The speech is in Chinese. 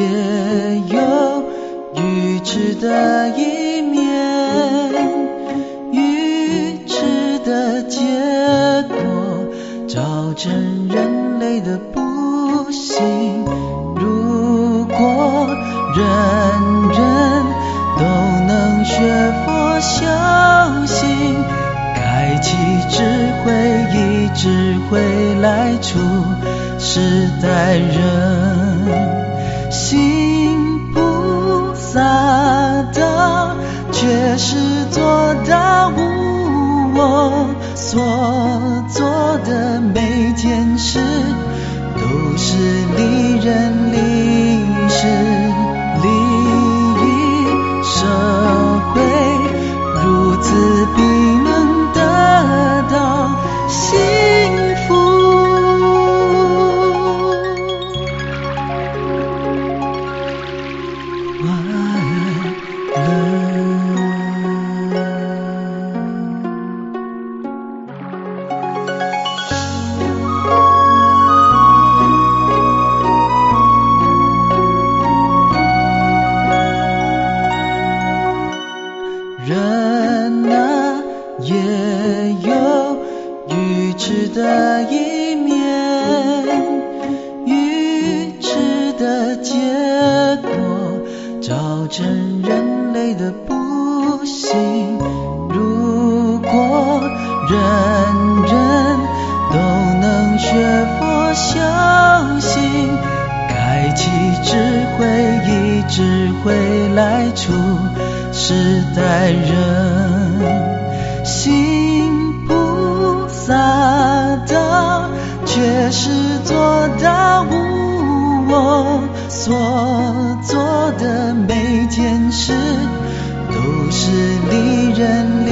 也有愚痴的一面，愚痴的结果造成人类的不幸。如果人人都能学佛修行，开启智慧，以智慧来处世代人。却是做到无我，所做的每件事都是利人利的一面，愚痴的结果造成人类的不幸。如果人人都能学佛修行，开启智慧，以智慧来处世代人。心却是做到无我，所做的每件事都是利人